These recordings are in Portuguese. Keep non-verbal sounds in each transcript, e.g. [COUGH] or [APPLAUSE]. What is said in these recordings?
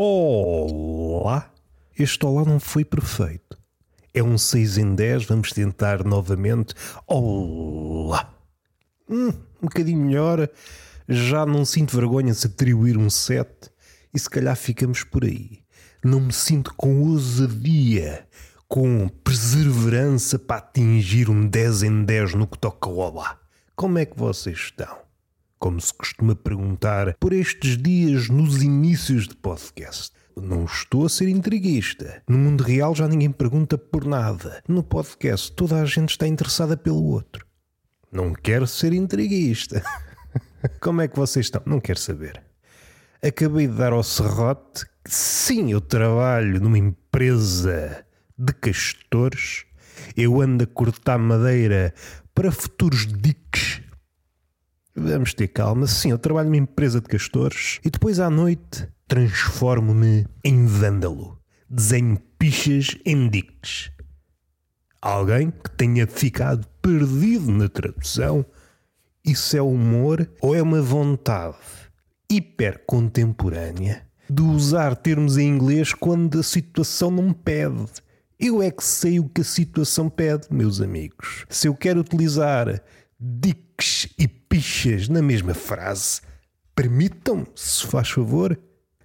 Olá! Este olá não foi perfeito. É um 6 em 10, vamos tentar novamente. Olá! Hum, um bocadinho melhor. Já não sinto vergonha de atribuir um 7 e se calhar ficamos por aí. Não me sinto com ousadia, com perseverança para atingir um 10 em 10 no que toca ao olá. Como é que vocês estão? Como se costuma perguntar por estes dias nos inícios de podcast. Não estou a ser intriguista. No mundo real já ninguém pergunta por nada. No podcast toda a gente está interessada pelo outro. Não quero ser intriguista. [LAUGHS] Como é que vocês estão? Não quero saber. Acabei de dar ao serrote que sim, eu trabalho numa empresa de castores. Eu ando a cortar madeira para futuros diques Vamos ter calma. Sim, eu trabalho numa empresa de castores e depois à noite transformo-me em vândalo. Desenho pichas em dictes. Alguém que tenha ficado perdido na tradução? Isso é humor ou é uma vontade hiper contemporânea de usar termos em inglês quando a situação não pede? Eu é que sei o que a situação pede, meus amigos. Se eu quero utilizar diques e pichas na mesma frase. Permitam, se faz favor.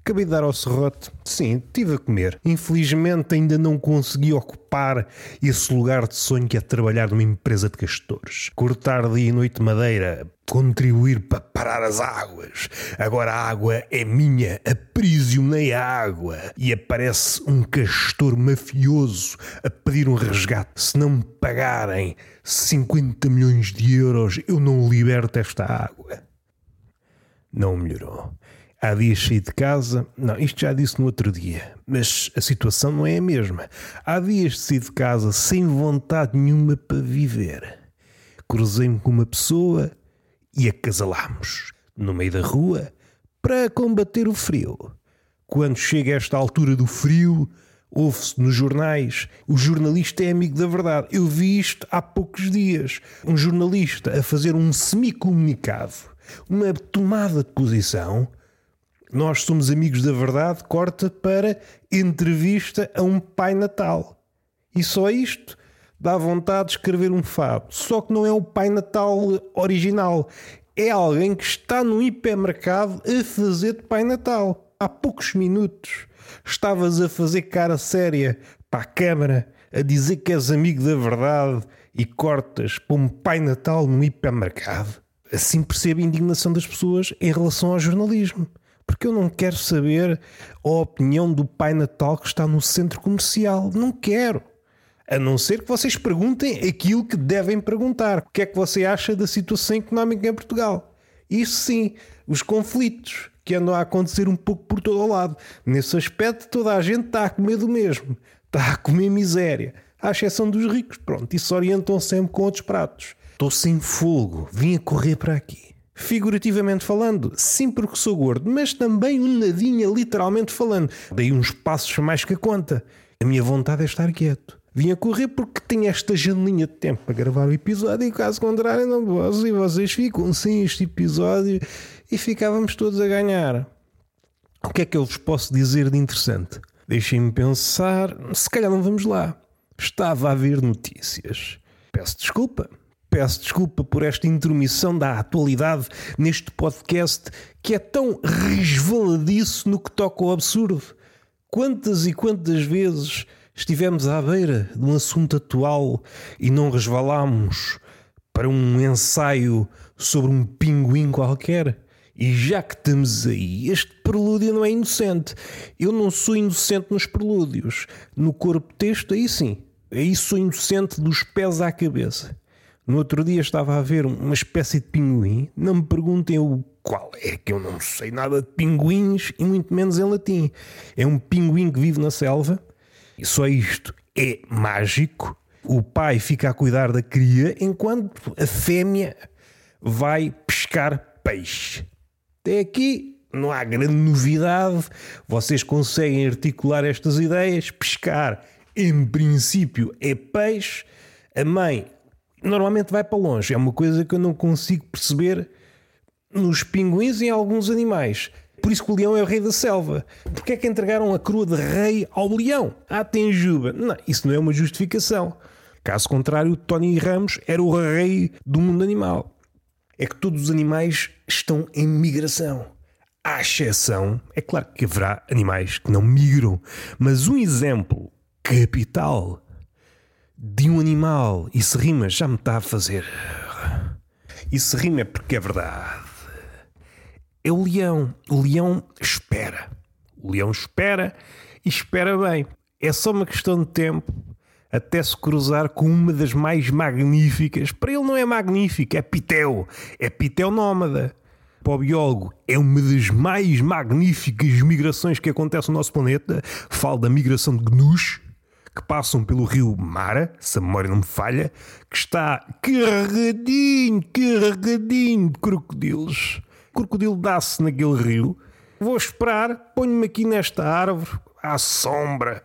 Acabei de dar ao serrote. Sim, estive a comer. Infelizmente ainda não consegui ocupar esse lugar de sonho que é trabalhar numa empresa de castores. Cortar dia e noite madeira, contribuir para parar as águas. Agora a água é minha, aprisionei a água. E aparece um castor mafioso a pedir um resgate. Se não me pagarem 50 milhões de euros, eu não liberto esta água. Não melhorou. Há dias saí de casa. Não, isto já disse no outro dia. Mas a situação não é a mesma. Há dias saí de casa sem vontade nenhuma para viver. Cruzei-me com uma pessoa e acasalámos no meio da rua para combater o frio. Quando chega esta altura do frio, ouve-se nos jornais: o jornalista é amigo da verdade. Eu vi isto há poucos dias. Um jornalista a fazer um semi-comunicado, uma tomada de posição nós somos amigos da verdade, corta para entrevista a um Pai Natal. E só isto dá vontade de escrever um fado. Só que não é o Pai Natal original. É alguém que está no hipermercado a fazer de Pai Natal. Há poucos minutos estavas a fazer cara séria para a câmara, a dizer que és amigo da verdade e cortas para um Pai Natal no hipermercado. Assim percebo a indignação das pessoas em relação ao jornalismo porque eu não quero saber a opinião do Pai Natal que está no centro comercial. Não quero. A não ser que vocês perguntem aquilo que devem perguntar. O que é que você acha da situação económica em Portugal? Isso sim, os conflitos que andam a acontecer um pouco por todo o lado. Nesse aspecto, toda a gente está a comer do mesmo. Está a comer miséria. À exceção dos ricos. Pronto, e se orientam sempre com outros pratos. Estou sem fogo. Vim a correr para aqui. Figurativamente falando, sim porque sou gordo, mas também um nadinha literalmente falando. Dei uns passos mais que a conta. A minha vontade é estar quieto. Vim a correr porque tinha esta janelinha de tempo para gravar o episódio e caso contrário não posso e vocês ficam sem este episódio e ficávamos todos a ganhar. O que é que eu vos posso dizer de interessante? Deixem-me pensar, se calhar não vamos lá. Estava a ver notícias. Peço desculpa, Peço desculpa por esta intromissão da atualidade neste podcast que é tão resvaladiço no que toca ao absurdo. Quantas e quantas vezes estivemos à beira de um assunto atual e não resvalámos para um ensaio sobre um pinguim qualquer? E já que estamos aí, este prelúdio não é inocente. Eu não sou inocente nos prelúdios. No corpo texto, aí sim. Aí sou inocente dos pés à cabeça. No outro dia estava a ver uma espécie de pinguim. Não me perguntem o qual é, que eu não sei nada de pinguins e muito menos em latim. É um pinguim que vive na selva e só isto é mágico. O pai fica a cuidar da cria enquanto a fêmea vai pescar peixe. Até aqui não há grande novidade. Vocês conseguem articular estas ideias. Pescar, em princípio, é peixe. A mãe normalmente vai para longe. É uma coisa que eu não consigo perceber nos pinguins e em alguns animais. Por isso que o leão é o rei da selva. Porque é que entregaram a coroa de rei ao leão? Ah, tem juba. Não, isso não é uma justificação. Caso contrário, Tony Ramos era o rei do mundo animal. É que todos os animais estão em migração. À exceção, é claro que haverá animais que não migram, mas um exemplo capital de um animal, e se rima, já me está a fazer. E se rima é porque é verdade. É o leão. O leão espera. O leão espera e espera bem. É só uma questão de tempo até se cruzar com uma das mais magníficas. Para ele não é magnífica, é pitel. É pitel nómada. Para o biólogo, é uma das mais magníficas migrações que acontece no nosso planeta. Falo da migração de gnus, que passam pelo rio Mara, se a memória não me falha, que está carregadinho, carregadinho de crocodilos. O crocodilo dá-se naquele rio. Vou esperar, ponho-me aqui nesta árvore, à sombra,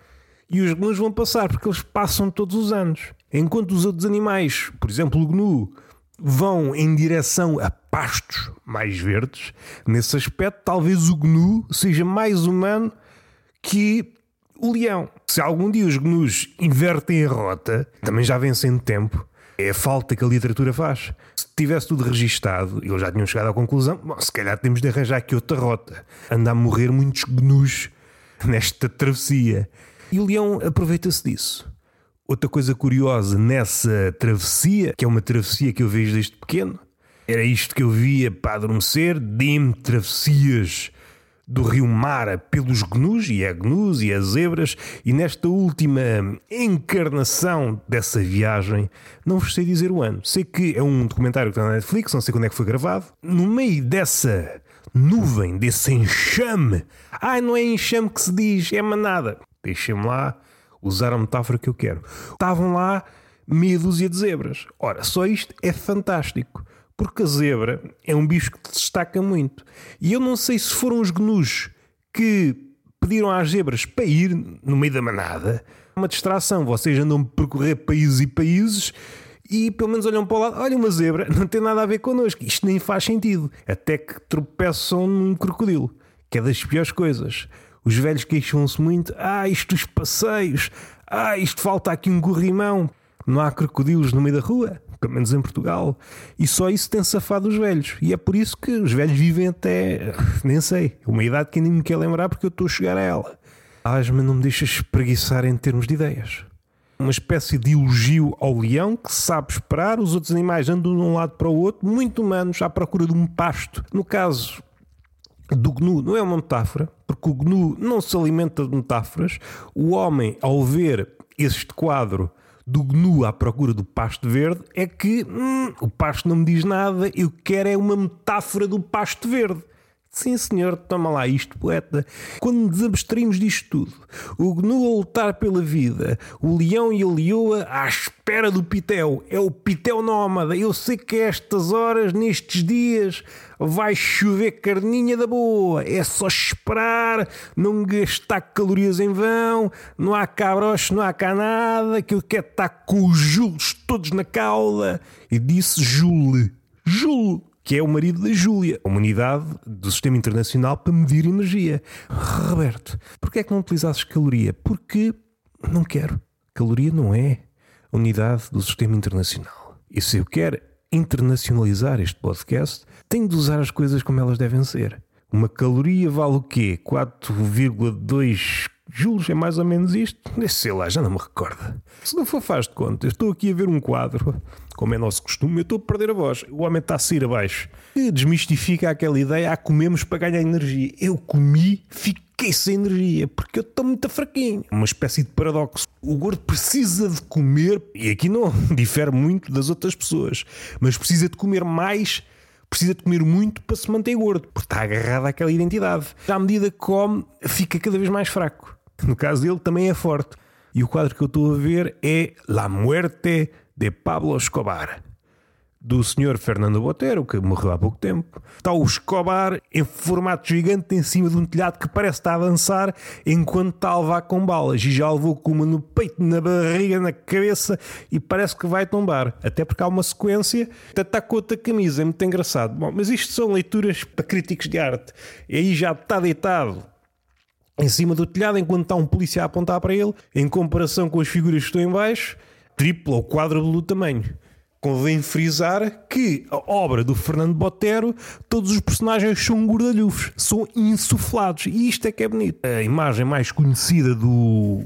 e os gnus vão passar, porque eles passam todos os anos. Enquanto os outros animais, por exemplo o gnu, vão em direção a pastos mais verdes, nesse aspecto, talvez o gnu seja mais humano que o leão. Se algum dia os gnus invertem a rota, também já vem sem tempo. É a falta que a literatura faz. Se tivesse tudo registado, eles já tinham chegado à conclusão: bom, se calhar temos de arranjar aqui outra rota. Anda a morrer muitos gnus nesta travessia. E o leão aproveita-se disso. Outra coisa curiosa nessa travessia, que é uma travessia que eu vejo desde pequeno, era isto que eu via para adormecer: dim travessias do rio Mara pelos gnus, e é gnus e é zebras, e nesta última encarnação dessa viagem, não vos sei dizer o ano. Sei que é um documentário que está na Netflix, não sei quando é que foi gravado. No meio dessa nuvem, desse enxame, ai, não é enxame que se diz, é manada. Deixem-me lá usar a metáfora que eu quero. Estavam lá meia dúzia de zebras. Ora, só isto é fantástico. Porque a zebra é um bicho que destaca muito. E eu não sei se foram os gnus que pediram às zebras para ir no meio da manada. Uma distração. Vocês andam a percorrer países e países e pelo menos olham para o lado. Olha, uma zebra não tem nada a ver connosco. Isto nem faz sentido. Até que tropeçam num crocodilo. Que é das piores coisas. Os velhos queixam-se muito. Ah, isto dos passeios. Ah, isto falta aqui um gorrimão. Não há crocodilos no meio da rua pelo menos em Portugal, e só isso tem safado os velhos. E é por isso que os velhos vivem até, [LAUGHS] nem sei, uma idade que nem me quer lembrar porque eu estou a chegar a ela. Asma não me deixa espreguiçar em termos de ideias. Uma espécie de elogio ao leão que sabe esperar, os outros animais andam de um lado para o outro, muito humanos, à procura de um pasto. No caso do gnu, não é uma metáfora, porque o gnu não se alimenta de metáforas. O homem, ao ver este quadro do gnu à procura do pasto verde é que hum, o pasto não me diz nada, eu quero é uma metáfora do pasto verde. Sim, senhor, toma lá isto, poeta. Quando nos abstraímos disto tudo, o gnu a lutar pela vida, o leão e a leoa à espera do pitel, é o pitel nómada. Eu sei que a estas horas, nestes dias, vai chover carninha da boa. É só esperar, não gastar calorias em vão, não há cabroche, não há cá nada, que eu quero estar com os julos todos na cauda. E disse Jule. Jule que é o marido da Júlia, uma unidade do Sistema Internacional para medir energia. Roberto, porquê é que não utilizasses caloria? Porque não quero. Caloria não é a unidade do Sistema Internacional. E se eu quero internacionalizar este podcast, tenho de usar as coisas como elas devem ser. Uma caloria vale o quê? 4,2 juros? É mais ou menos isto? Sei lá, já não me recordo. Se não for faz de conta, estou aqui a ver um quadro como é nosso costume, eu estou a perder a voz. O homem está a sair abaixo. E desmistifica aquela ideia, ah, comemos para ganhar energia. Eu comi, fiquei sem energia, porque eu estou muito fraquinho. Uma espécie de paradoxo. O gordo precisa de comer, e aqui não [LAUGHS] difere muito das outras pessoas, mas precisa de comer mais precisa de comer muito para se manter gordo, porque está agarrado àquela identidade. À medida que come, fica cada vez mais fraco. No caso dele, também é forte. E o quadro que eu estou a ver é La Muerte de Pablo Escobar. do senhor Fernando Botero, que morreu há pouco tempo. Está o Escobar em formato gigante em cima de um telhado que parece estar a dançar enquanto está a levar com balas. E já levou com uma no peito, na barriga, na cabeça e parece que vai tombar. Até porque há uma sequência, está com outra camisa, é muito engraçado. Bom, mas isto são leituras para críticos de arte. E aí já está deitado em cima do telhado enquanto está um polícia a apontar para ele, em comparação com as figuras que estão em baixo, triplo ou quádruplo tamanho. Convém frisar que a obra do Fernando Botero, todos os personagens são gordalhufos, são insuflados. E isto é que é bonito. A imagem mais conhecida do,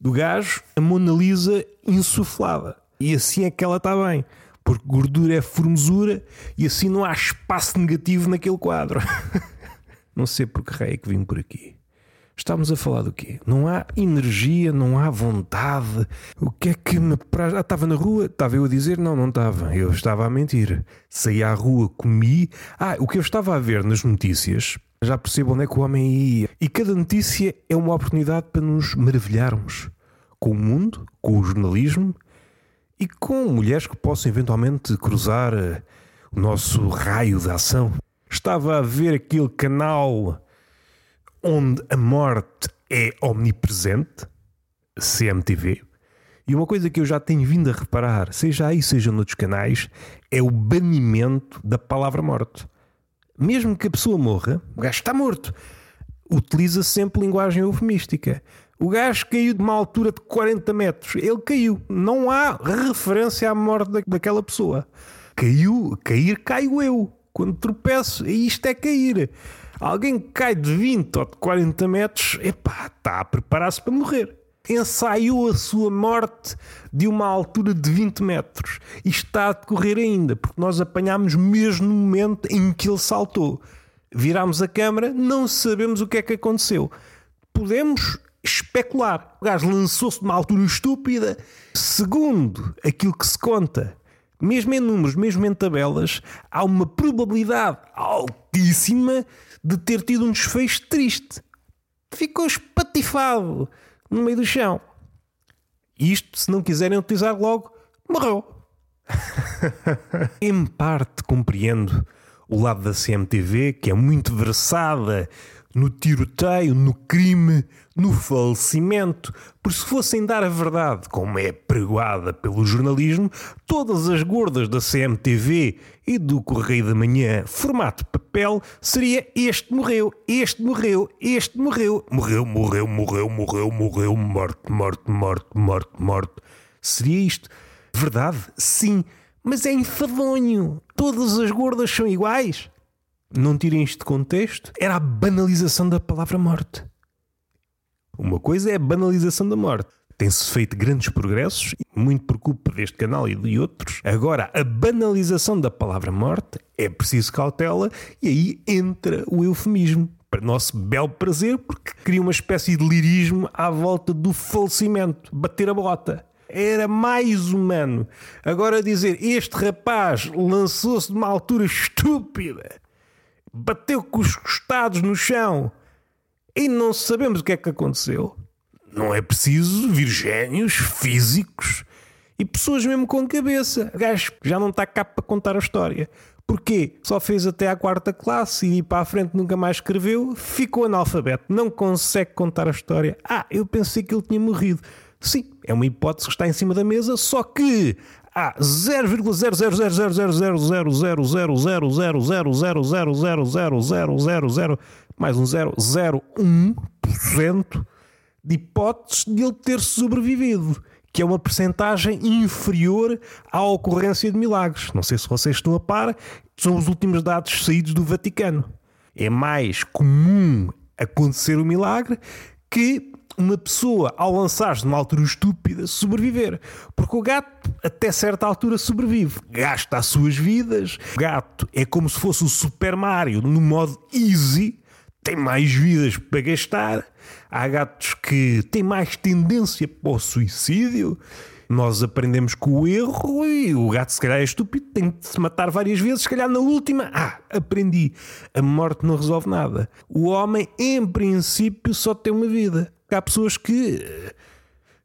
do gajo, a Mona Lisa insuflada. E assim é que ela está bem. Porque gordura é formosura e assim não há espaço negativo naquele quadro. [LAUGHS] não sei por que raio é que vim por aqui. Estamos a falar do quê? Não há energia, não há vontade. O que é que me. Ah, estava na rua? Estava eu a dizer? Não, não estava. Eu estava a mentir. Saí à rua, comi. Ah, o que eu estava a ver nas notícias. Já percebo onde é que o homem ia. E cada notícia é uma oportunidade para nos maravilharmos com o mundo, com o jornalismo e com mulheres que possam eventualmente cruzar eh, o nosso raio de ação. Estava a ver aquele canal onde a morte é omnipresente, CMTV. E uma coisa que eu já tenho vindo a reparar, seja aí, seja noutros canais, é o banimento da palavra morte. Mesmo que a pessoa morra, o gajo está morto. Utiliza sempre linguagem eufemística. O gajo caiu de uma altura de 40 metros. Ele caiu. Não há referência à morte daquela pessoa. Caiu, cair, caio eu. Quando tropeço, isto é cair. Alguém cai de 20 ou de 40 metros, epá, está a preparar-se para morrer. Ensaiou a sua morte de uma altura de 20 metros e está a decorrer ainda, porque nós apanhámos mesmo no momento em que ele saltou. Virámos a câmara, não sabemos o que é que aconteceu. Podemos especular. O gajo lançou-se de uma altura estúpida. Segundo aquilo que se conta, mesmo em números, mesmo em tabelas, há uma probabilidade altíssima de ter tido um desfecho triste. Ficou espatifado no meio do chão. Isto, se não quiserem utilizar logo, morreu. [LAUGHS] em parte compreendo o lado da CMTV, que é muito versada no tiroteio, no crime, no falecimento. Por se fossem dar a verdade, como é pregoada pelo jornalismo, todas as gordas da CMTV e do Correio da Manhã, formato papel, seria este morreu, este morreu, este morreu, morreu, morreu, morreu, morreu, morreu, morte, morte, morte, morte, morte. Seria isto. Verdade? Sim. Mas é enfadonho. Todas as gordas são iguais não tirem isto de contexto, era a banalização da palavra morte. Uma coisa é a banalização da morte. Tem-se feito grandes progressos, muito por culpa deste canal e de outros. Agora, a banalização da palavra morte é preciso cautela e aí entra o eufemismo. Para nosso belo prazer, porque cria uma espécie de lirismo à volta do falecimento, bater a bota era mais humano. Agora dizer este rapaz lançou-se de uma altura estúpida bateu com os costados no chão e não sabemos o que é que aconteceu. Não é preciso vir génios físicos e pessoas mesmo com cabeça. Gajo já não está cá para contar a história. Porquê? Só fez até à quarta classe e para a frente nunca mais escreveu, ficou analfabeto, não consegue contar a história. Ah, eu pensei que ele tinha morrido. Sim, é uma hipótese que está em cima da mesa, só que há 0,0000000000000000000 mais um 0,01% de de ele ter sobrevivido, que é uma percentagem inferior à ocorrência de milagres. Não sei se vocês estão a par, são os últimos dados saídos do Vaticano. É mais comum acontecer milagre que uma pessoa, ao lançar-se numa altura estúpida, sobreviver. Porque o gato, até certa altura, sobrevive. Gasta as suas vidas. O gato é como se fosse o Super Mario no modo easy. Tem mais vidas para gastar. Há gatos que têm mais tendência para o suicídio. Nós aprendemos com o erro e o gato, se calhar, é estúpido, tem de se matar várias vezes. Se calhar, na última, ah, aprendi. A morte não resolve nada. O homem, em princípio, só tem uma vida há pessoas que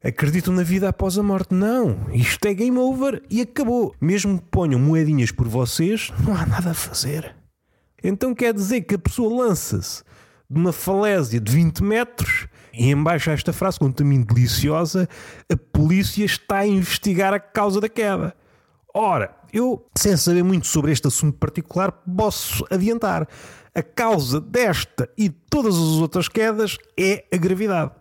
acreditam na vida após a morte. Não, isto é game over e acabou. Mesmo que ponham moedinhas por vocês, não há nada a fazer. Então quer dizer que a pessoa lança-se de uma falésia de 20 metros e embaixo esta frase contamina deliciosa, a polícia está a investigar a causa da queda. Ora, eu, sem saber muito sobre este assunto particular, posso adiantar. A causa desta e todas as outras quedas é a gravidade.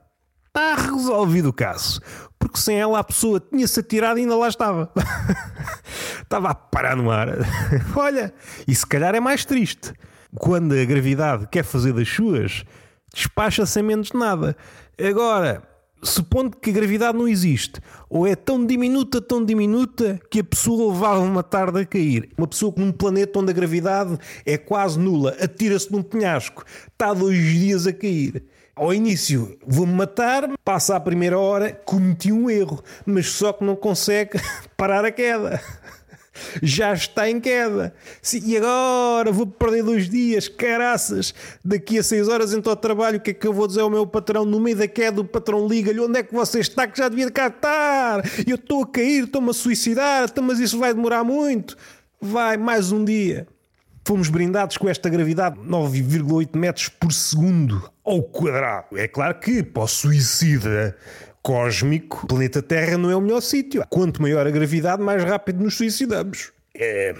Está resolvido o caso. Porque sem ela a pessoa tinha-se atirado e ainda lá estava. [LAUGHS] estava a parar no ar. [LAUGHS] Olha, e se calhar é mais triste. Quando a gravidade quer fazer das suas, despacha sem menos nada. Agora, supondo que a gravidade não existe, ou é tão diminuta, tão diminuta, que a pessoa levava uma tarde a cair. Uma pessoa com um planeta onde a gravidade é quase nula, atira-se num penhasco, está dois dias a cair. Ao início vou-me matar, passa a primeira hora, cometi um erro, mas só que não consegue [LAUGHS] parar a queda já está em queda. E agora vou perder dois dias, caraças. Daqui a seis horas entro ao trabalho. O que é que eu vou dizer ao meu patrão? No meio da queda, o patrão liga-lhe: onde é que você está? Que já devia cá estar. Eu estou a cair, estou-me a suicidar. Então, mas isso vai demorar muito. Vai, mais um dia. Fomos brindados com esta gravidade 9,8 metros por segundo ao quadrado. É claro que para o suicida cósmico, o planeta Terra não é o melhor sítio. Quanto maior a gravidade, mais rápido nos suicidamos. É...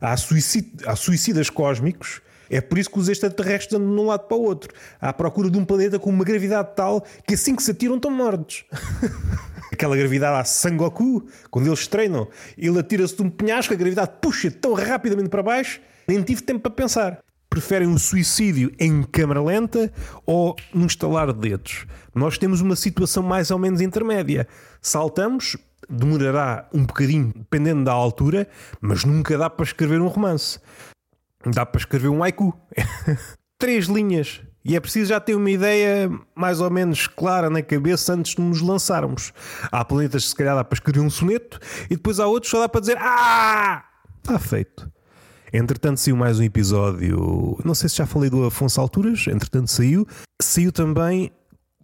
Há, suicid... Há suicidas cósmicos. É por isso que os extraterrestres andam de um lado para o outro, à procura de um planeta com uma gravidade tal que assim que se atiram estão mortos. [LAUGHS] Aquela gravidade a Sangoku, quando eles treinam, ele atira-se de um penhasco, a gravidade puxa tão rapidamente para baixo, nem tive tempo para pensar preferem um suicídio em câmara lenta ou num estalar de dedos. Nós temos uma situação mais ou menos intermédia. Saltamos, demorará um bocadinho, dependendo da altura, mas nunca dá para escrever um romance. Dá para escrever um haiku. [LAUGHS] Três linhas. E é preciso já ter uma ideia mais ou menos clara na cabeça antes de nos lançarmos. Há planetas que se calhar dá para escrever um soneto e depois há outros só dá para dizer Ah! Está feito. Entretanto, saiu mais um episódio. Não sei se já falei do Afonso Alturas, entretanto, saiu. Saiu também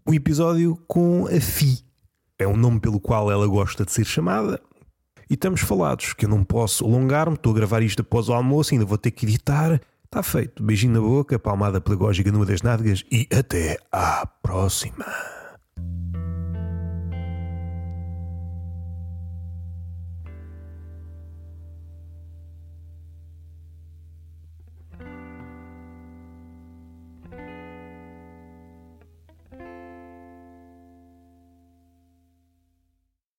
um episódio com a Fi. É um nome pelo qual ela gosta de ser chamada. E estamos falados, que eu não posso alongar-me, estou a gravar isto após o almoço, ainda vou ter que editar. Está feito. Beijinho na boca, palmada pedagógica numa das nádegas e até à próxima.